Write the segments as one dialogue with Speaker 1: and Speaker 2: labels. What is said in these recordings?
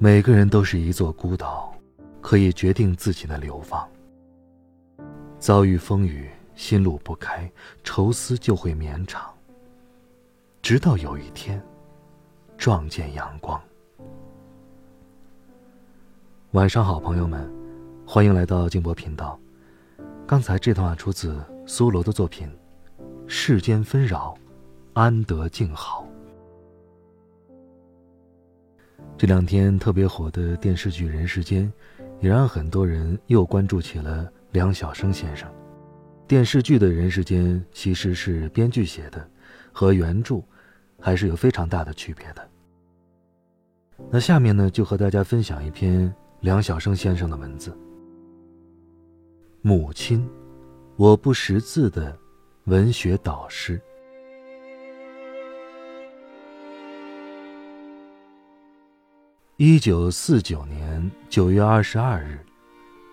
Speaker 1: 每个人都是一座孤岛，可以决定自己的流放。遭遇风雨，心路不开，愁思就会绵长。直到有一天，撞见阳光。晚上好，朋友们，欢迎来到静波频道。刚才这段话出自苏罗的作品《世间纷扰，安得静好》。这两天特别火的电视剧《人世间》，也让很多人又关注起了梁晓声先生。电视剧的《人世间》其实是编剧写的，和原著还是有非常大的区别的。那下面呢，就和大家分享一篇梁晓声先生的文字：《母亲，我不识字的文学导师》。一九四九年九月二十二日，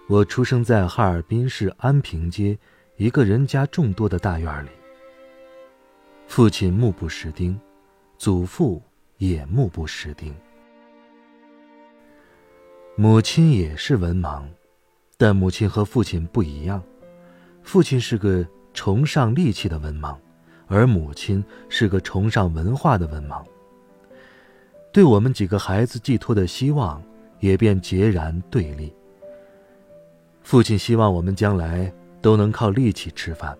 Speaker 1: 我出生在哈尔滨市安平街一个人家众多的大院里。父亲目不识丁，祖父也目不识丁。母亲也是文盲，但母亲和父亲不一样，父亲是个崇尚力气的文盲，而母亲是个崇尚文化的文盲。对我们几个孩子寄托的希望，也便截然对立。父亲希望我们将来都能靠力气吃饭，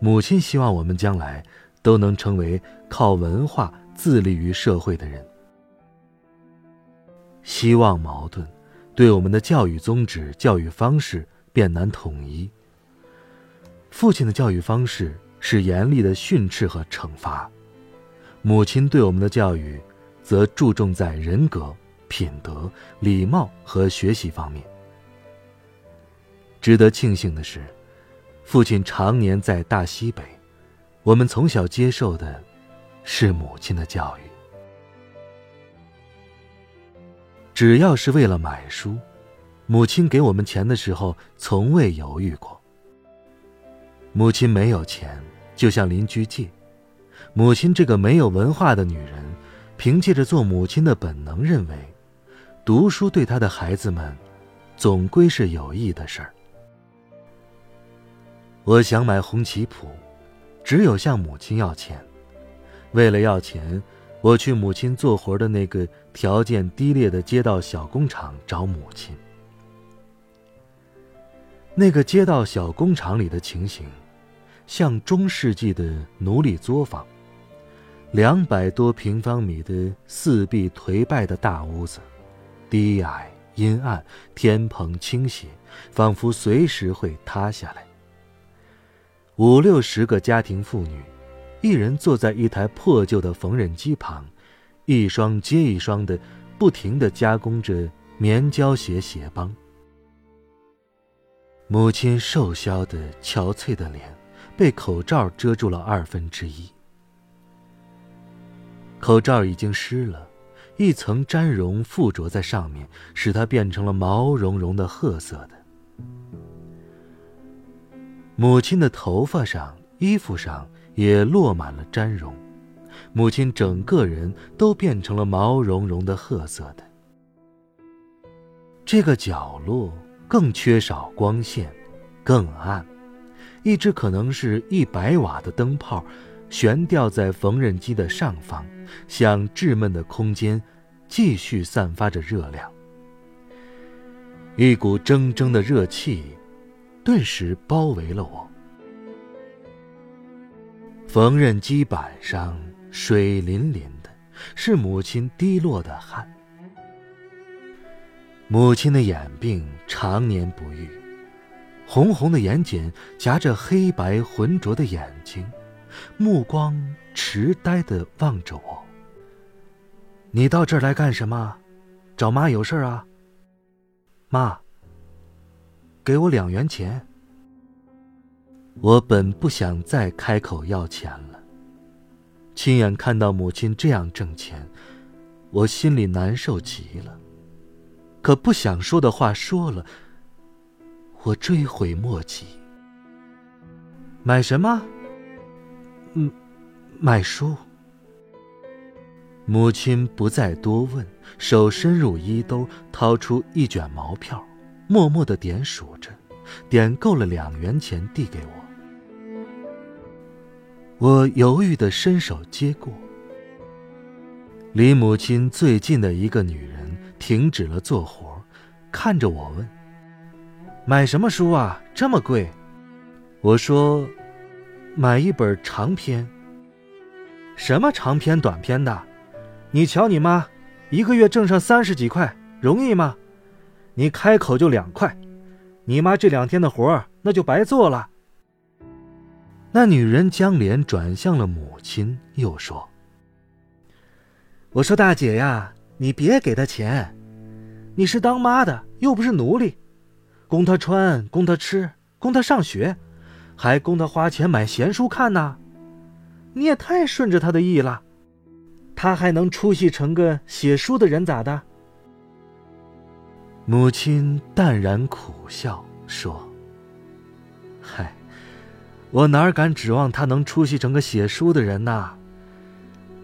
Speaker 1: 母亲希望我们将来都能成为靠文化自立于社会的人。希望矛盾，对我们的教育宗旨、教育方式便难统一。父亲的教育方式是严厉的训斥和惩罚，母亲对我们的教育。则注重在人格、品德、礼貌和学习方面。值得庆幸的是，父亲常年在大西北，我们从小接受的是母亲的教育。只要是为了买书，母亲给我们钱的时候从未犹豫过。母亲没有钱，就向邻居借。母亲这个没有文化的女人。凭借着做母亲的本能，认为读书对他的孩子们总归是有益的事儿。我想买红旗谱，只有向母亲要钱。为了要钱，我去母亲做活的那个条件低劣的街道小工厂找母亲。那个街道小工厂里的情形，像中世纪的奴隶作坊。两百多平方米的四壁颓败的大屋子，低矮阴暗，天棚倾斜，仿佛随时会塌下来。五六十个家庭妇女，一人坐在一台破旧的缝纫机旁，一双接一双的，不停地加工着棉胶鞋鞋帮。母亲瘦削的、憔悴的脸，被口罩遮住了二分之一。口罩已经湿了，一层粘绒附着在上面，使它变成了毛茸茸的褐色的。母亲的头发上、衣服上也落满了粘绒，母亲整个人都变成了毛茸茸的褐色的。这个角落更缺少光线，更暗，一只可能是一百瓦的灯泡。悬吊在缝纫机的上方，向稚闷的空间继续散发着热量。一股蒸蒸的热气顿时包围了我。缝纫机板上水淋淋的，是母亲滴落的汗。母亲的眼病常年不愈，红红的眼睑夹着黑白浑浊的眼睛。目光痴呆的望着我。你到这儿来干什么？找妈有事啊？妈，给我两元钱。我本不想再开口要钱了。亲眼看到母亲这样挣钱，我心里难受极了。可不想说的话说了，我追悔莫及。买什么？嗯，买书。母亲不再多问，手伸入衣兜，掏出一卷毛票，默默的点数着，点够了两元钱，递给我。我犹豫的伸手接过，离母亲最近的一个女人停止了做活，看着我问：“买什么书啊？这么贵？”我说：“买一本长篇。”“什么长篇短篇的？你瞧你妈，一个月挣上三十几块，容易吗？你开口就两块，你妈这两天的活那就白做了。”那女人将脸转向了母亲，又说：“我说大姐呀，你别给他钱，你是当妈的，又不是奴隶，供他穿，供他吃，供他上学，还供他花钱买闲书看呢。你也太顺着他的意了，他还能出息成个写书的人咋的？”母亲淡然苦笑说：“嗨。”我哪敢指望他能出息成个写书的人呐？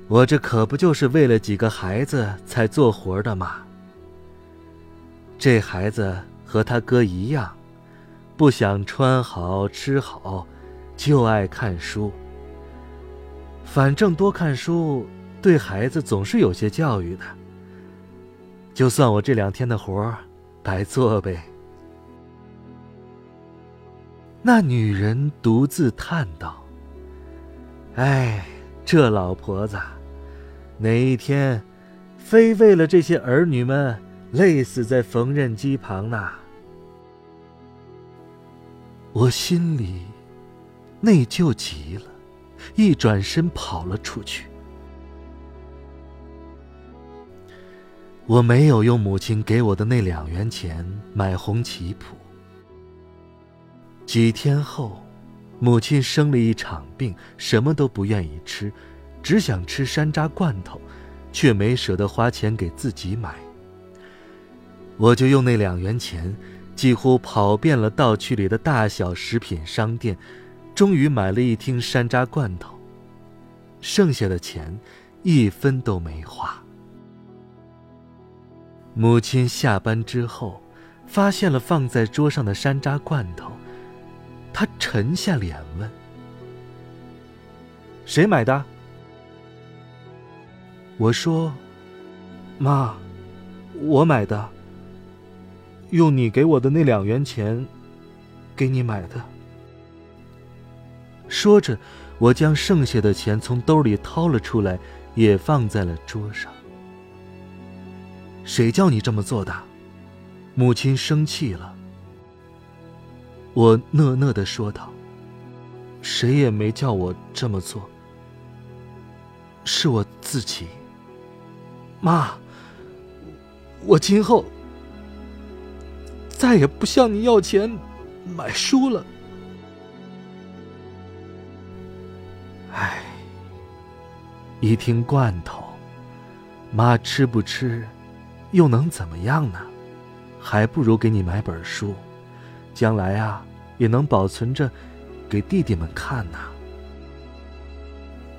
Speaker 1: 我这可不就是为了几个孩子才做活的吗？这孩子和他哥一样，不想穿好吃好，就爱看书。反正多看书对孩子总是有些教育的。就算我这两天的活白做呗。那女人独自叹道：“哎，这老婆子，哪一天，非为了这些儿女们累死在缝纫机旁呢？”我心里内疚极了，一转身跑了出去。我没有用母亲给我的那两元钱买红旗谱。几天后，母亲生了一场病，什么都不愿意吃，只想吃山楂罐头，却没舍得花钱给自己买。我就用那两元钱，几乎跑遍了道区里的大小食品商店，终于买了一听山楂罐头。剩下的钱，一分都没花。母亲下班之后，发现了放在桌上的山楂罐头。她沉下脸问：“谁买的？”我说：“妈，我买的。用你给我的那两元钱，给你买的。”说着，我将剩下的钱从兜里掏了出来，也放在了桌上。谁叫你这么做的？母亲生气了。我讷讷的说道：“谁也没叫我这么做，是我自己。妈，我今后再也不向你要钱买书了。”唉，一听罐头，妈吃不吃，又能怎么样呢？还不如给你买本书。将来啊，也能保存着，给弟弟们看呢。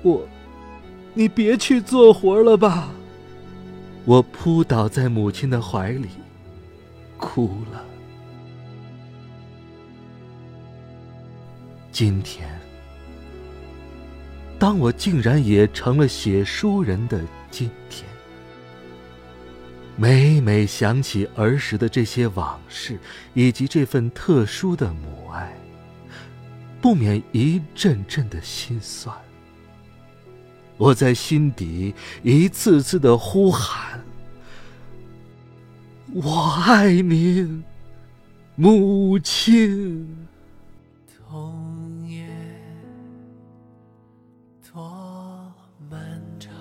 Speaker 1: 我，你别去做活了吧。我扑倒在母亲的怀里，哭了。今天，当我竟然也成了写书人的今天。每每想起儿时的这些往事，以及这份特殊的母爱，不免一阵阵的心酸。我在心底一次次的呼喊：“我爱您，母亲。”
Speaker 2: 多漫长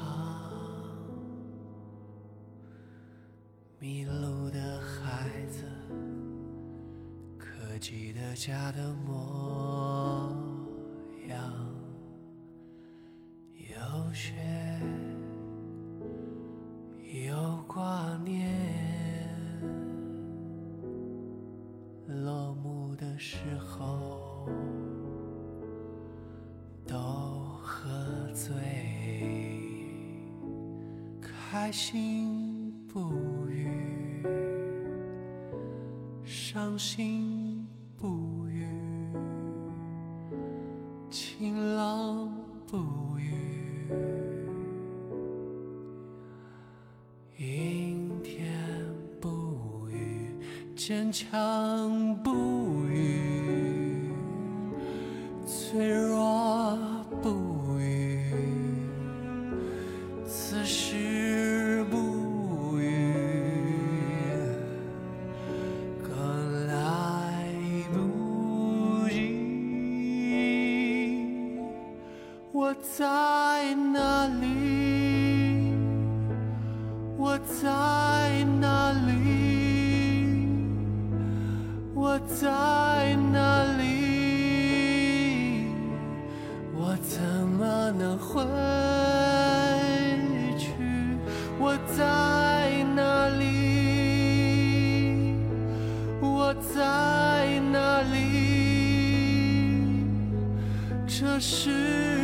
Speaker 2: 迷路的孩子，可记得家的模样？有雪，有挂念。落幕的时候，开心不语，伤心不语，晴朗不语，阴天不语，坚强不语，脆弱在哪里？我在哪里？我在哪里？我怎么能回去？我在哪里？我在哪里？这是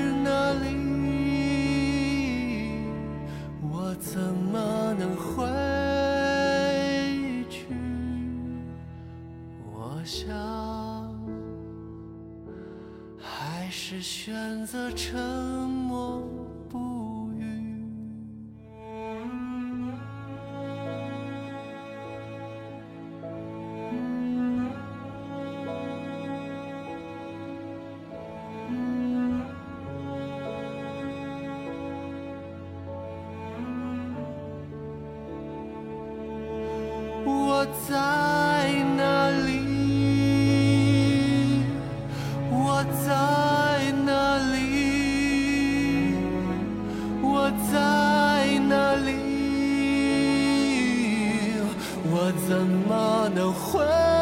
Speaker 2: 选择沉默。能回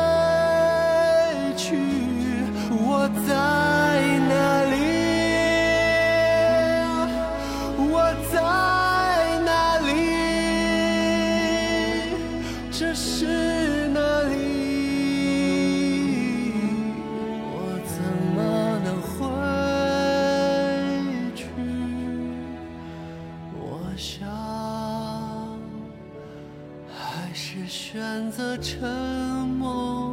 Speaker 2: 选择沉默。